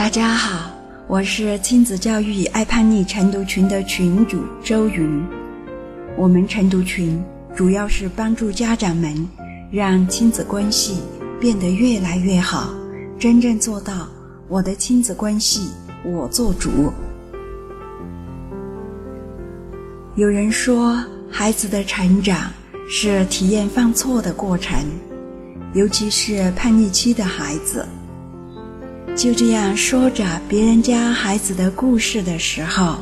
大家好，我是亲子教育爱叛逆晨读群的群主周云。我们晨读群主要是帮助家长们让亲子关系变得越来越好，真正做到我的亲子关系我做主。有人说，孩子的成长是体验犯错的过程，尤其是叛逆期的孩子。就这样说着别人家孩子的故事的时候，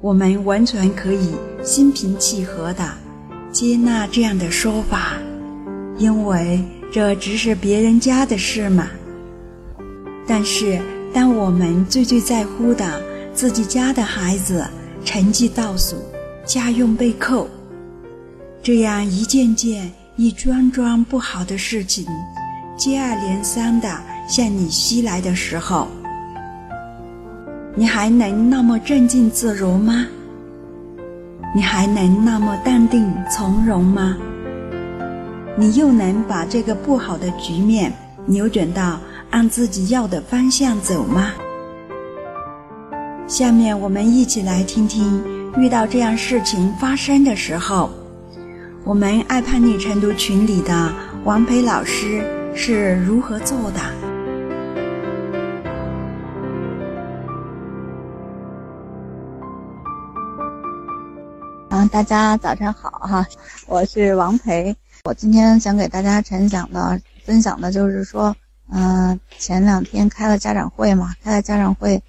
我们完全可以心平气和的接纳这样的说法，因为这只是别人家的事嘛。但是，当我们最最在乎的自己家的孩子成绩倒数、家用被扣，这样一件件、一桩桩不好的事情接二连三的。向你袭来的时候，你还能那么镇静自如吗？你还能那么淡定从容吗？你又能把这个不好的局面扭转到按自己要的方向走吗？下面我们一起来听听，遇到这样事情发生的时候，我们爱叛逆晨读群里的王培老师是如何做的。大家早上好哈，我是王培。我今天想给大家分享的分享的就是说，嗯，前两天开了家长会嘛，开了家长会，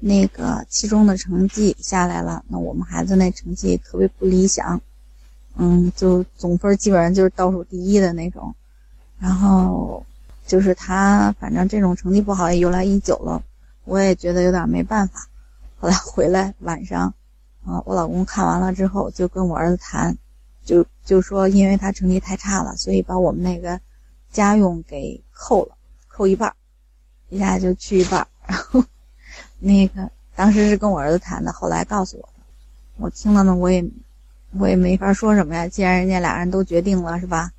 那个期中的成绩下来了，那我们孩子那成绩特别不理想，嗯，就总分基本上就是倒数第一的那种。然后就是他反正这种成绩不好也由来已久了，我也觉得有点没办法。后来回来晚上。啊，我老公看完了之后就跟我儿子谈，就就说因为他成绩太差了，所以把我们那个家用给扣了，扣一半，一下就去一半。然后那个当时是跟我儿子谈的，后来告诉我的，我听了呢，我也我也没法说什么呀。既然人家俩人都决定了，是吧？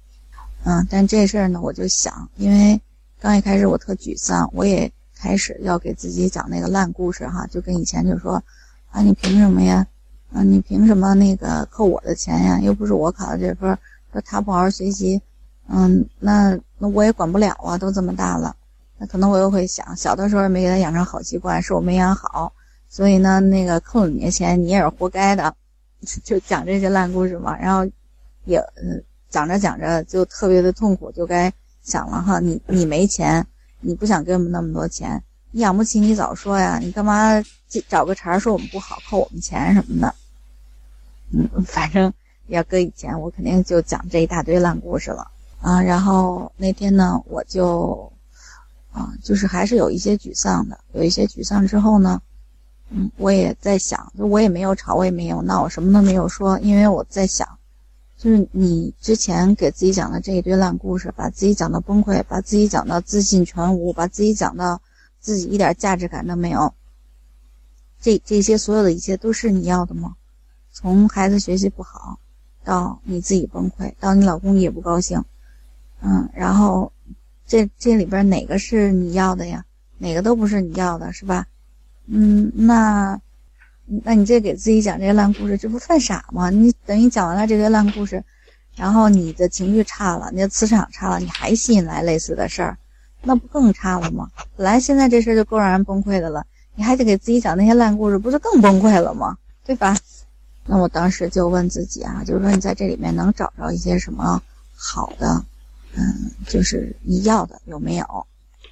嗯，但这事儿呢，我就想，因为刚一开始我特沮丧，我也开始要给自己讲那个烂故事哈，就跟以前就说啊，你凭什么呀？啊，你凭什么那个扣我的钱呀？又不是我考的这分，说他不好好学习，嗯，那那我也管不了啊，都这么大了，那可能我又会想，小的时候没给他养成好习惯，是我没养好，所以呢，那个扣你的钱，你也是活该的，就讲这些烂故事嘛。然后也讲着讲着就特别的痛苦，就该想了哈，你你没钱，你不想给我们那么多钱，你养不起你早说呀，你干嘛找个茬说我们不好，扣我们钱什么的。嗯，反正要搁以前，我肯定就讲这一大堆烂故事了啊。然后那天呢，我就啊，就是还是有一些沮丧的，有一些沮丧之后呢，嗯，我也在想，就我也没有吵，我也没有闹，我什么都没有说，因为我在想，就是你之前给自己讲的这一堆烂故事，把自己讲到崩溃，把自己讲到自信全无，把自己讲到自己一点价值感都没有，这这些所有的一切都是你要的吗？从孩子学习不好，到你自己崩溃，到你老公也不高兴，嗯，然后这这里边哪个是你要的呀？哪个都不是你要的，是吧？嗯，那那你这给自己讲这些烂故事，这不犯傻吗？你等于讲完了这些烂故事，然后你的情绪差了，你的磁场差了，你还吸引来类似的事儿，那不更差了吗？本来现在这事儿就够让人崩溃的了，你还得给自己讲那些烂故事，不是更崩溃了吗？对吧？那我当时就问自己啊，就是说你在这里面能找着一些什么好的，嗯，就是你要的有没有？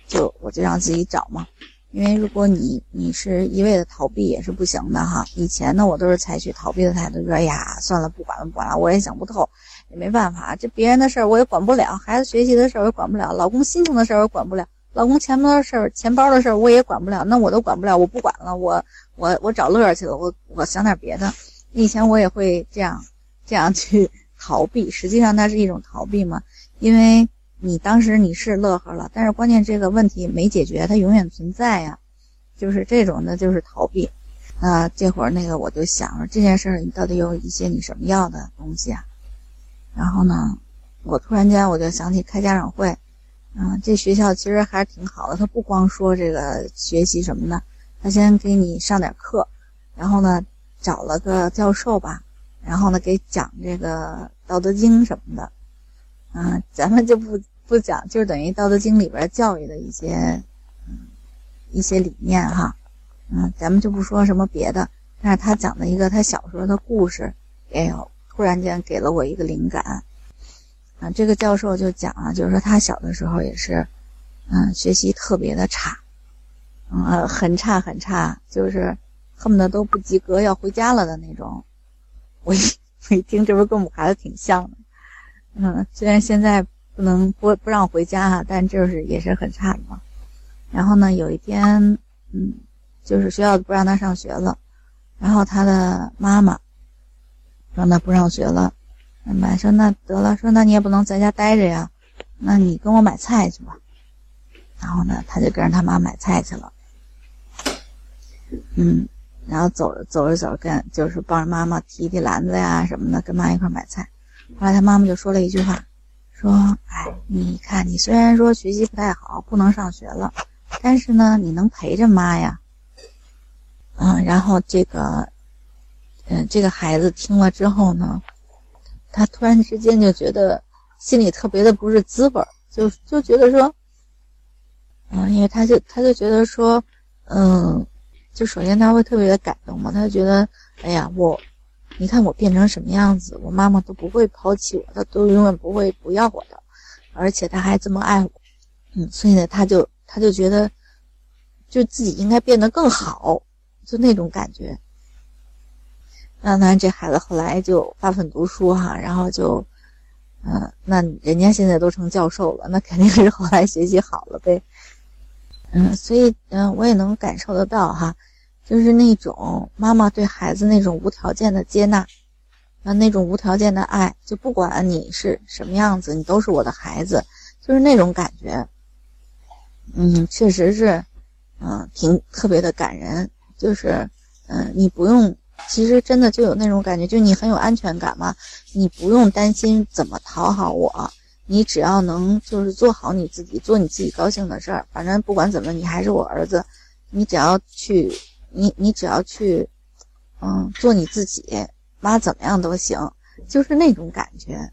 就我就让自己找嘛，因为如果你你是一味的逃避也是不行的哈。以前呢，我都是采取逃避的态度，说哎呀，算了，不管了，不管了，我也想不透，也没办法，这别人的事儿我也管不了，孩子学习的事儿我也管不了，老公心情的事儿我也管不了，老公钱包的事儿、钱包的事儿我也管不了，那我都管不了，我不管了，我我我找乐去了，我我想点别的。以前我也会这样，这样去逃避，实际上它是一种逃避嘛。因为你当时你是乐呵了，但是关键这个问题没解决，它永远存在呀。就是这种的，就是逃避。啊，这会儿那个我就想着这件事儿，你到底有一些你什么要的东西啊？然后呢，我突然间我就想起开家长会，啊，这学校其实还是挺好的，他不光说这个学习什么的，他先给你上点课，然后呢找了个教授吧，然后呢给讲这个《道德经》什么的，啊，咱们就不不讲，就是等于《道德经》里边教育的一些嗯一些理念哈，嗯，咱们就不说什么别的，但是他讲的一个他小时候的故事，哎呦，突然间给了我一个灵感。啊，这个教授就讲啊，就是说他小的时候也是，嗯，学习特别的差，嗯，很差很差，就是恨不得都不及格要回家了的那种。我一 我一听，这不是跟我们孩子挺像的，嗯，虽然现在不能不不让回家哈，但就是也是很差的嘛。然后呢，有一天，嗯，就是学校不让他上学了，然后他的妈妈让他不上学了。买说那得了，说那你也不能在家待着呀，那你跟我买菜去吧。然后呢，他就跟着他妈买菜去了。嗯，然后走着走着走着，跟就是帮着妈妈提提篮子呀什么的，跟妈一块买菜。后来他妈妈就说了一句话，说：“哎，你看你虽然说学习不太好，不能上学了，但是呢，你能陪着妈呀。”嗯，然后这个，嗯，这个孩子听了之后呢。他突然之间就觉得心里特别的不是滋味儿，就就觉得说，嗯，因为他就他就觉得说，嗯，就首先他会特别的感动嘛，他就觉得，哎呀，我，你看我变成什么样子，我妈妈都不会抛弃我，她都永远不会不要我的，而且他还这么爱我，嗯，所以呢，他就他就觉得，就自己应该变得更好，就那种感觉。那当然，这孩子后来就发奋读书哈，然后就，嗯，那人家现在都成教授了，那肯定是后来学习好了呗。嗯，所以嗯，我也能感受得到哈，就是那种妈妈对孩子那种无条件的接纳，啊，那种无条件的爱，就不管你是什么样子，你都是我的孩子，就是那种感觉。嗯，确实是，嗯，挺特别的感人，就是，嗯，你不用。其实真的就有那种感觉，就你很有安全感嘛，你不用担心怎么讨好我，你只要能就是做好你自己，做你自己高兴的事儿，反正不管怎么，你还是我儿子，你只要去，你你只要去，嗯，做你自己，妈怎么样都行，就是那种感觉。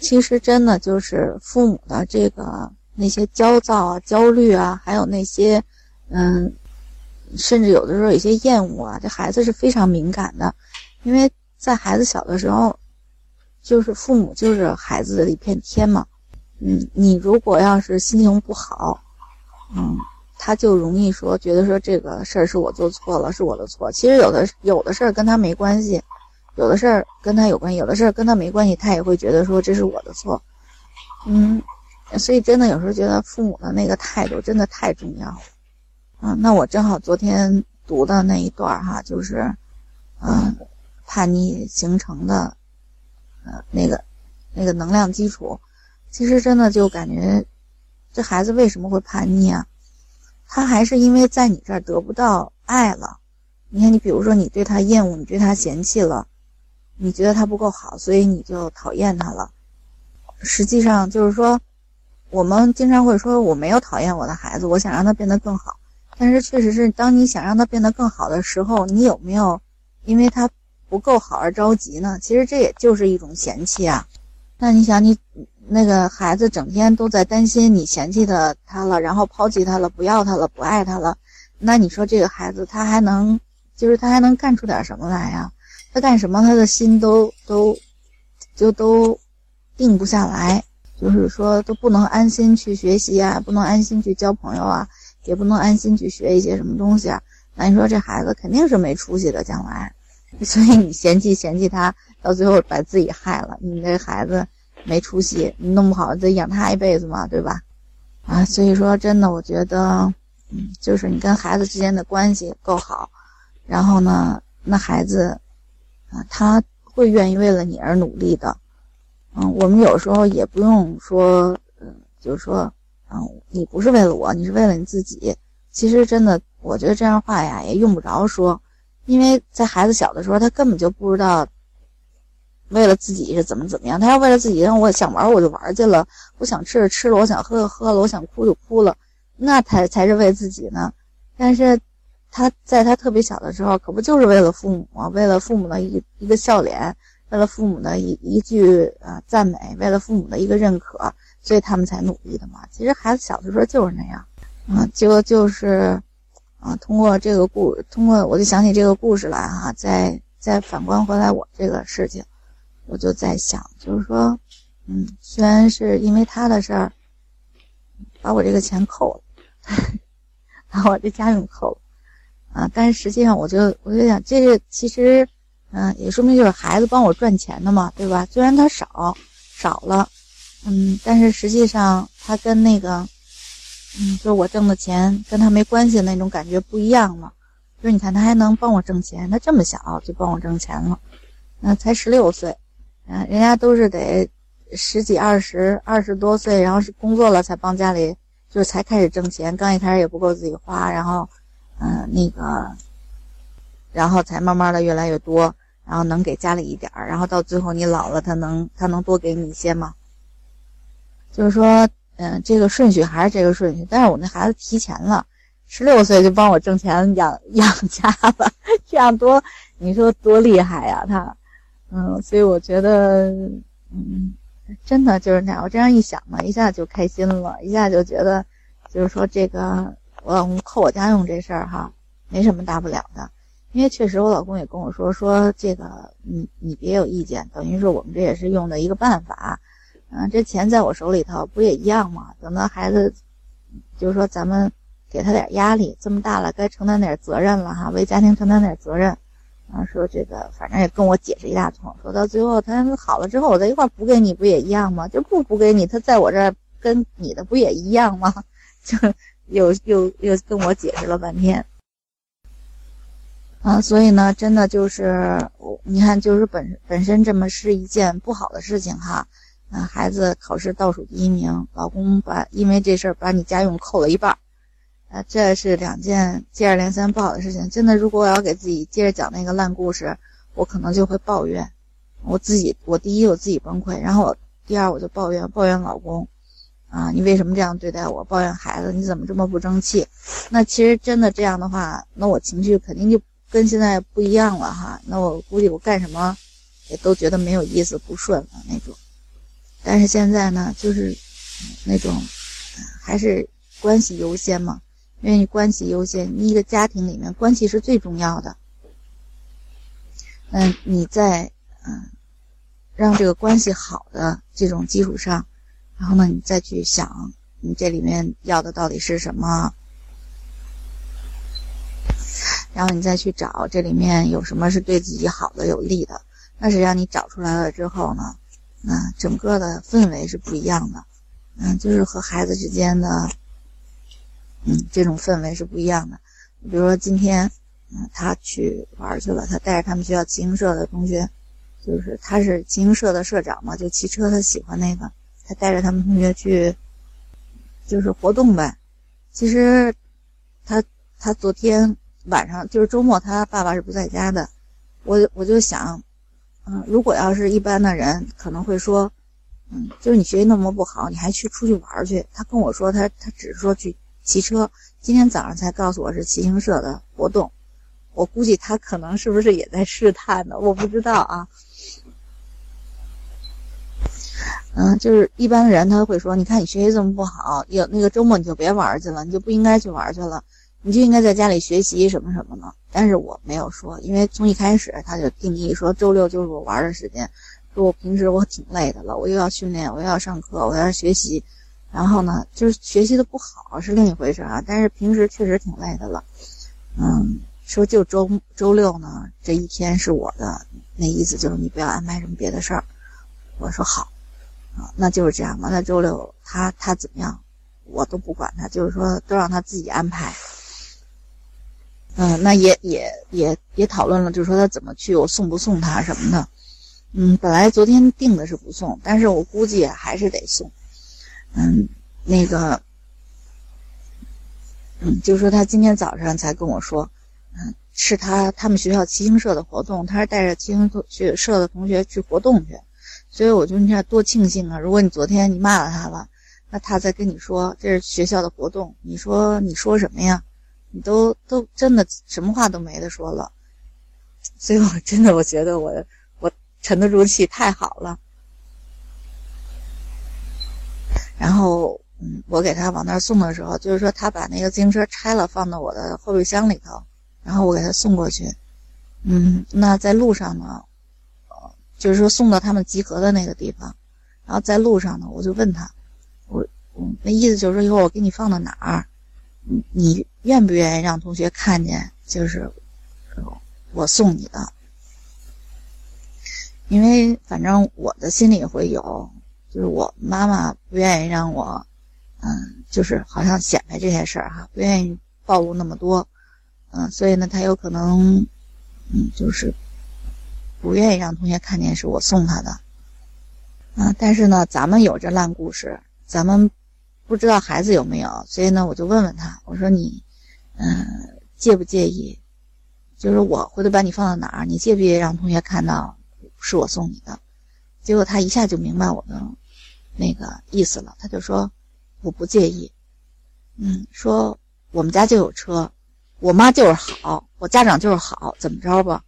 其实真的就是父母的这个那些焦躁啊、焦虑啊，还有那些，嗯。甚至有的时候有些厌恶啊，这孩子是非常敏感的，因为在孩子小的时候，就是父母就是孩子的一片天嘛。嗯，你如果要是心情不好，嗯，他就容易说觉得说这个事儿是我做错了，是我的错。其实有的有的事儿跟他没关系，有的事儿跟他有关系，有的事儿跟他没关系，他也会觉得说这是我的错。嗯，所以真的有时候觉得父母的那个态度真的太重要了。嗯，那我正好昨天读的那一段哈，就是，嗯，叛逆形成的，呃，那个，那个能量基础，其实真的就感觉，这孩子为什么会叛逆啊？他还是因为在你这儿得不到爱了。你看，你比如说，你对他厌恶，你对他嫌弃了，你觉得他不够好，所以你就讨厌他了。实际上就是说，我们经常会说，我没有讨厌我的孩子，我想让他变得更好。但是确实是，当你想让他变得更好的时候，你有没有因为他不够好而着急呢？其实这也就是一种嫌弃啊。那你想，你那个孩子整天都在担心你嫌弃他他了，然后抛弃他了，不要他了，不爱他了，那你说这个孩子他还能就是他还能干出点什么来呀？他干什么他的心都都就都定不下来，就是说都不能安心去学习啊，不能安心去交朋友啊。也不能安心去学一些什么东西啊？那你说这孩子肯定是没出息的，将来，所以你嫌弃嫌弃他，到最后把自己害了。你这孩子没出息，你弄不好得养他一辈子嘛，对吧？啊，所以说真的，我觉得，嗯，就是你跟孩子之间的关系够好，然后呢，那孩子啊，他会愿意为了你而努力的。嗯，我们有时候也不用说，嗯，就是说。嗯，你不是为了我，你是为了你自己。其实真的，我觉得这样话呀也用不着说，因为在孩子小的时候，他根本就不知道为了自己是怎么怎么样。他要为了自己，让我想玩我就玩去了，我想吃吃了，我想喝喝了，我想哭就哭了，那才才是为自己呢。但是，他在他特别小的时候，可不就是为了父母吗？为了父母的一一个笑脸，为了父母的一一句啊赞美，为了父母的一个认可，所以他们才努力的嘛。其实孩子小的时候就是那样，啊，就就是。啊，通过这个故，通过我就想起这个故事来哈，再再反观回来我这个事情，我就在想，就是说，嗯，虽然是因为他的事儿，把我这个钱扣了，把我这家用扣了，啊，但是实际上我就我就想，这个其实，嗯，也说明就是孩子帮我赚钱的嘛，对吧？虽然他少少了，嗯，但是实际上他跟那个。嗯，就是我挣的钱跟他没关系的那种感觉不一样了。就是你看他还能帮我挣钱，他这么小就帮我挣钱了，那才十六岁，嗯，人家都是得十几、二十、二十多岁，然后是工作了才帮家里，就是才开始挣钱。刚一开始也不够自己花，然后，嗯，那个，然后才慢慢的越来越多，然后能给家里一点儿，然后到最后你老了，他能他能多给你一些吗？就是说。嗯，这个顺序还是这个顺序，但是我那孩子提前了，十六岁就帮我挣钱养养家了，这样多，你说多厉害呀他，嗯，所以我觉得，嗯，真的就是那样。我这样一想嘛，一下就开心了，一下就觉得，就是说这个我老公扣我家用这事儿哈，没什么大不了的，因为确实我老公也跟我说说这个，你你别有意见，等于说我们这也是用的一个办法。嗯，这钱在我手里头不也一样吗？等到孩子，就是说咱们给他点压力，这么大了该承担点责任了哈，为家庭承担点责任。啊，说这个反正也跟我解释一大通，说到最后他好了之后，我在一块补给你不也一样吗？就不补给你，他在我这儿跟你的不也一样吗？就又又又跟我解释了半天。啊，所以呢，真的就是，你看，就是本本身这么是一件不好的事情哈。啊，孩子考试倒数第一名，老公把因为这事儿把你家用扣了一半，啊，这是两件接二连三不好的事情。真的，如果我要给自己接着讲那个烂故事，我可能就会抱怨我自己。我第一我自己崩溃，然后我第二我就抱怨抱怨老公，啊，你为什么这样对待我？抱怨孩子，你怎么这么不争气？那其实真的这样的话，那我情绪肯定就跟现在不一样了哈。那我估计我干什么也都觉得没有意思、不顺了那种。但是现在呢，就是那种还是关系优先嘛，因为你关系优先，你一个家庭里面关系是最重要的。嗯，你在嗯让这个关系好的这种基础上，然后呢，你再去想你这里面要的到底是什么，然后你再去找这里面有什么是对自己好的、有利的。那实际上你找出来了之后呢？那整个的氛围是不一样的，嗯，就是和孩子之间的，嗯，这种氛围是不一样的。比如说今天，嗯，他去玩去了，他带着他们学校骑行社的同学，就是他是骑行社的社长嘛，就骑车他喜欢那个，他带着他们同学去，就是活动呗。其实，他他昨天晚上就是周末，他爸爸是不在家的，我我就想。嗯，如果要是一般的人，可能会说，嗯，就是你学习那么不好，你还去出去玩去？他跟我说，他他只是说去骑车，今天早上才告诉我是骑行社的活动，我估计他可能是不是也在试探呢？我不知道啊。嗯，就是一般的人他会说，你看你学习这么不好，有那个周末你就别玩去了，你就不应该去玩去了。你就应该在家里学习什么什么的，但是我没有说，因为从一开始他就定义说周六就是我玩的时间，说我平时我挺累的了，我又要训练，我又要上课，我要学习，然后呢，就是学习的不好是另一回事啊，但是平时确实挺累的了，嗯，说就周周六呢这一天是我的，那意思就是你不要安排什么别的事儿，我说好，啊，那就是这样，吧。那周六他他怎么样，我都不管他，就是说都让他自己安排。嗯，那也也也也讨论了，就是说他怎么去，我送不送他什么的。嗯，本来昨天定的是不送，但是我估计还是得送。嗯，那个，嗯，就是说他今天早上才跟我说，嗯，是他他们学校骑行社的活动，他是带着骑行学社的同学去活动去，所以我就你看多庆幸啊！如果你昨天你骂了他了，那他再跟你说这是学校的活动，你说你说什么呀？你都都真的什么话都没得说了。所以我真的我觉得我我沉得住气太好了。然后嗯，我给他往那儿送的时候，就是说他把那个自行车拆了，放到我的后备箱里头。然后我给他送过去，嗯，那在路上呢，呃，就是说送到他们集合的那个地方，然后在路上呢，我就问他，我，我那意思就是说，一会儿我给你放到哪儿，你你愿不愿意让同学看见？就是我送你的，因为反正我的心里会有，就是我妈妈不愿意让我，嗯，就是好像显摆这些事儿哈，不愿意暴露那么多。嗯，所以呢，他有可能，嗯，就是不愿意让同学看见是我送他的，啊，但是呢，咱们有这烂故事，咱们不知道孩子有没有，所以呢，我就问问他，我说你，嗯，介不介意，就是我回头把你放到哪儿，你介不介意让同学看到是我送你的？结果他一下就明白我的那个意思了，他就说我不介意，嗯，说我们家就有车。我妈就是好，我家长就是好，怎么着吧？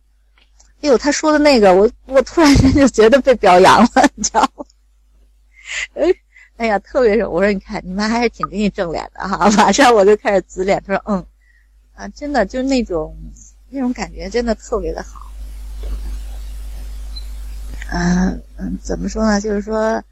哎呦，他说的那个，我我突然间就觉得被表扬了，你知道吗？哎，哎呀，特别是我说，你看你妈还是挺给你正脸的哈。马上我就开始紫脸，他说嗯，啊，真的就是那种那种感觉，真的特别的好。嗯嗯，怎么说呢？就是说，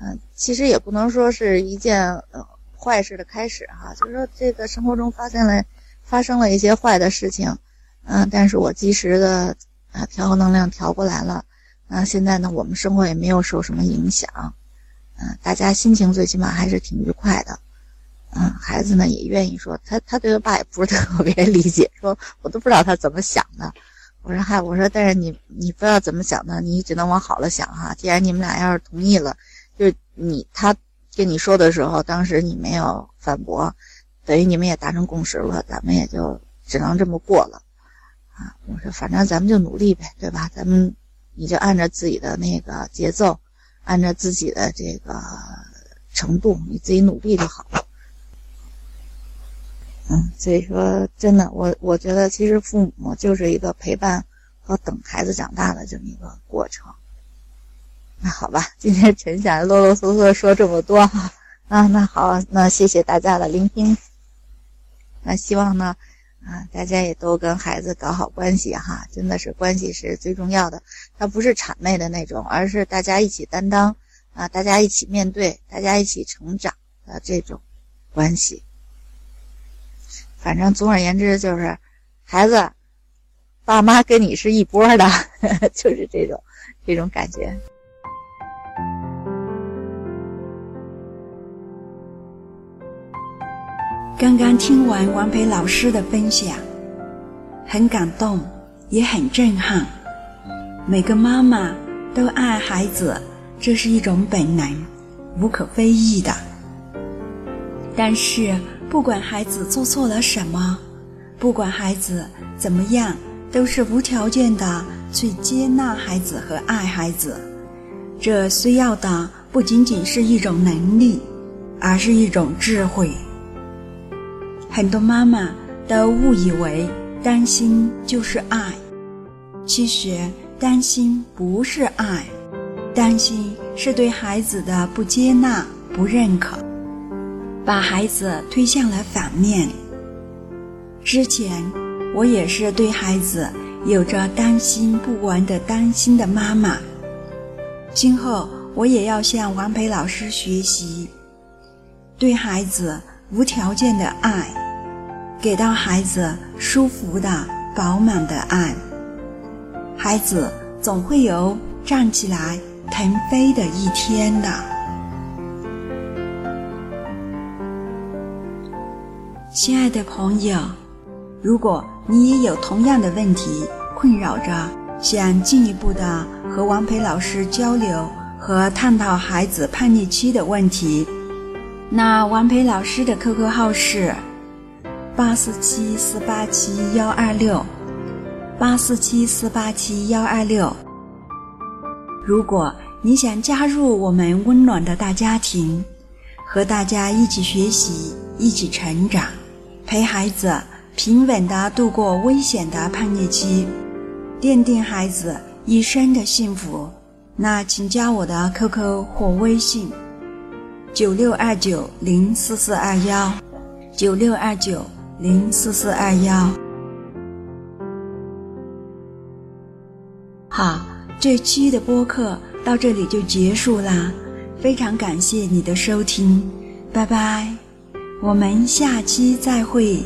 嗯，其实也不能说是一件呃坏事的开始哈。就是说，这个生活中发现了。发生了一些坏的事情，嗯，但是我及时的啊调和能量调过来了，那现在呢，我们生活也没有受什么影响，嗯，大家心情最起码还是挺愉快的，嗯，孩子呢也愿意说，他他对他爸也不是 特别理解，说我都不知道他怎么想的，我说嗨，我说但是你你不知道怎么想的，你只能往好了想哈，既然你们俩要是同意了，就你他跟你说的时候，当时你没有反驳。等于你们也达成共识了，咱们也就只能这么过了，啊！我说反正咱们就努力呗，对吧？咱们你就按照自己的那个节奏，按照自己的这个程度，你自己努力就好了。嗯，所以说真的，我我觉得其实父母就是一个陪伴和等孩子长大的这么一个过程。那好吧，今天陈霞啰啰嗦嗦说这么多哈，啊，那好，那谢谢大家的聆听。那希望呢，啊，大家也都跟孩子搞好关系哈，真的是关系是最重要的。它不是谄媚的那种，而是大家一起担当，啊，大家一起面对，大家一起成长的这种关系。反正总而言之就是，孩子，爸妈跟你是一波的，就是这种这种感觉。刚刚听完王培老师的分享，很感动，也很震撼。每个妈妈都爱孩子，这是一种本能，无可非议的。但是，不管孩子做错了什么，不管孩子怎么样，都是无条件的去接纳孩子和爱孩子。这需要的不仅仅是一种能力，而是一种智慧。很多妈妈都误以为担心就是爱，其实担心不是爱，担心是对孩子的不接纳、不认可，把孩子推向了反面。之前我也是对孩子有着担心不完的担心的妈妈，今后我也要向王培老师学习，对孩子。无条件的爱，给到孩子舒服的、饱满的爱，孩子总会有站起来腾飞的一天的。亲爱的朋友，如果你也有同样的问题困扰着，想进一步的和王培老师交流和探讨孩子叛逆期的问题。那王培老师的 QQ 号是八四七四八七幺二六，八四七四八七幺二六。如果你想加入我们温暖的大家庭，和大家一起学习，一起成长，陪孩子平稳地度过危险的叛逆期，奠定孩子一生的幸福，那请加我的 QQ 或微信：九六二九零四四二幺，九六二九零四四二幺。好，这期的播客到这里就结束啦，非常感谢你的收听，拜拜，我们下期再会。